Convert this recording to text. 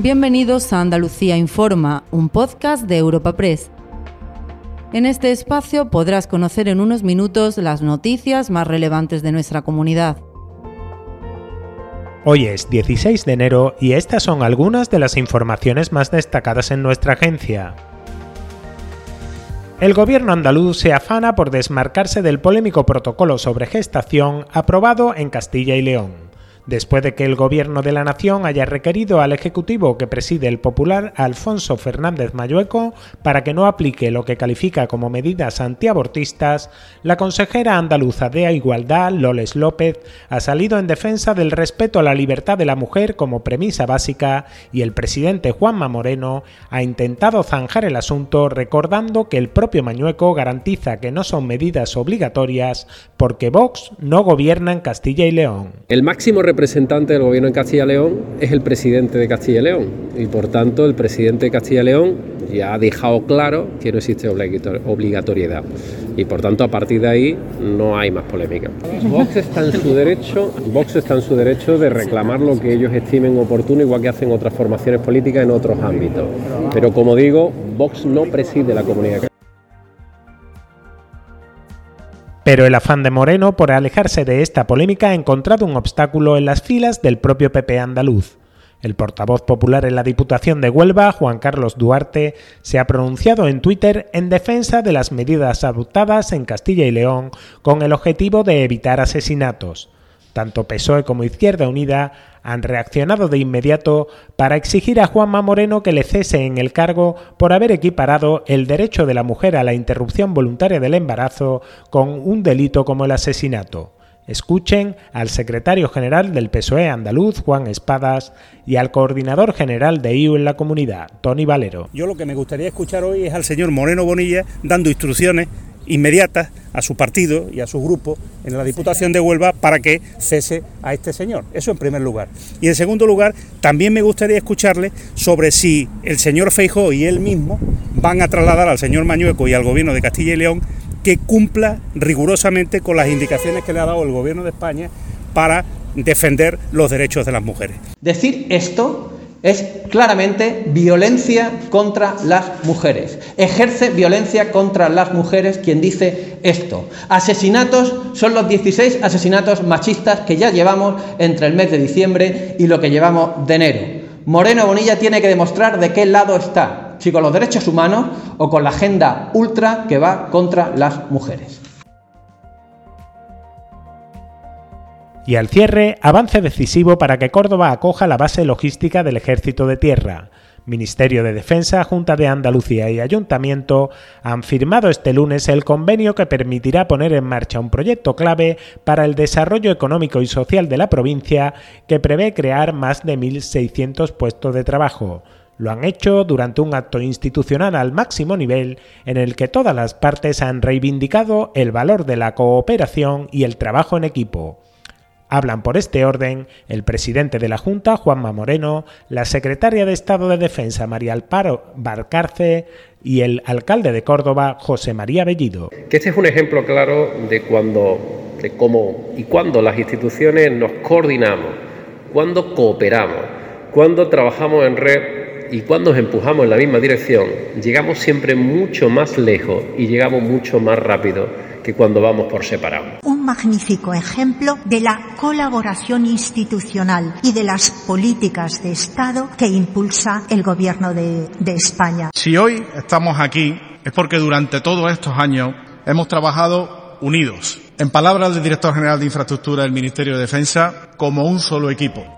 Bienvenidos a Andalucía Informa, un podcast de Europa Press. En este espacio podrás conocer en unos minutos las noticias más relevantes de nuestra comunidad. Hoy es 16 de enero y estas son algunas de las informaciones más destacadas en nuestra agencia. El gobierno andaluz se afana por desmarcarse del polémico protocolo sobre gestación aprobado en Castilla y León después de que el Gobierno de la Nación haya requerido al Ejecutivo que preside el popular Alfonso Fernández Mayueco para que no aplique lo que califica como medidas antiabortistas, la consejera andaluza de Igualdad, Loles López, ha salido en defensa del respeto a la libertad de la mujer como premisa básica y el presidente Juanma Moreno ha intentado zanjar el asunto recordando que el propio Mañueco garantiza que no son medidas obligatorias porque Vox no gobierna en Castilla y León. Representante del gobierno en Castilla y León es el presidente de Castilla y León y por tanto el presidente de Castilla y León ya ha dejado claro que no existe obligatoriedad y por tanto a partir de ahí no hay más polémica. Vox está en su derecho, Vox está en su derecho de reclamar lo que ellos estimen oportuno igual que hacen otras formaciones políticas en otros ámbitos. Pero como digo, Vox no preside la comunidad Pero el afán de Moreno por alejarse de esta polémica ha encontrado un obstáculo en las filas del propio PP andaluz. El portavoz popular en la Diputación de Huelva, Juan Carlos Duarte, se ha pronunciado en Twitter en defensa de las medidas adoptadas en Castilla y León con el objetivo de evitar asesinatos. Tanto PSOE como Izquierda Unida han reaccionado de inmediato para exigir a Juanma Moreno que le cese en el cargo por haber equiparado el derecho de la mujer a la interrupción voluntaria del embarazo con un delito como el asesinato. Escuchen al secretario general del PSOE andaluz, Juan Espadas, y al coordinador general de IU en la comunidad, Tony Valero. Yo lo que me gustaría escuchar hoy es al señor Moreno Bonilla dando instrucciones inmediatas a su partido y a su grupo en la Diputación de Huelva para que cese a este señor. Eso en primer lugar. Y en segundo lugar, también me gustaría escucharle sobre si el señor Feijó y él mismo van a trasladar al señor Mañueco y al gobierno de Castilla y León que cumpla rigurosamente con las indicaciones que le ha dado el gobierno de España para defender los derechos de las mujeres. Decir esto es claramente violencia contra las mujeres. Ejerce violencia contra las mujeres quien dice esto. Asesinatos son los 16 asesinatos machistas que ya llevamos entre el mes de diciembre y lo que llevamos de enero. Moreno Bonilla tiene que demostrar de qué lado está, si con los derechos humanos o con la agenda ultra que va contra las mujeres. Y al cierre, avance decisivo para que Córdoba acoja la base logística del Ejército de Tierra. Ministerio de Defensa, Junta de Andalucía y Ayuntamiento han firmado este lunes el convenio que permitirá poner en marcha un proyecto clave para el desarrollo económico y social de la provincia que prevé crear más de 1.600 puestos de trabajo. Lo han hecho durante un acto institucional al máximo nivel en el que todas las partes han reivindicado el valor de la cooperación y el trabajo en equipo. Hablan por este orden el presidente de la Junta, Juanma Moreno, la secretaria de Estado de Defensa, María Alparo Barcarce, y el alcalde de Córdoba, José María Bellido. Que este es un ejemplo claro de cuando, de cómo y cuándo las instituciones nos coordinamos, cuando cooperamos, cuando trabajamos en red y cuando nos empujamos en la misma dirección, llegamos siempre mucho más lejos y llegamos mucho más rápido que cuando vamos por separado. Magnífico ejemplo de la colaboración institucional y de las políticas de Estado que impulsa el Gobierno de, de España. Si hoy estamos aquí es porque durante todos estos años hemos trabajado unidos. En palabras del director general de Infraestructura del Ministerio de Defensa, como un solo equipo.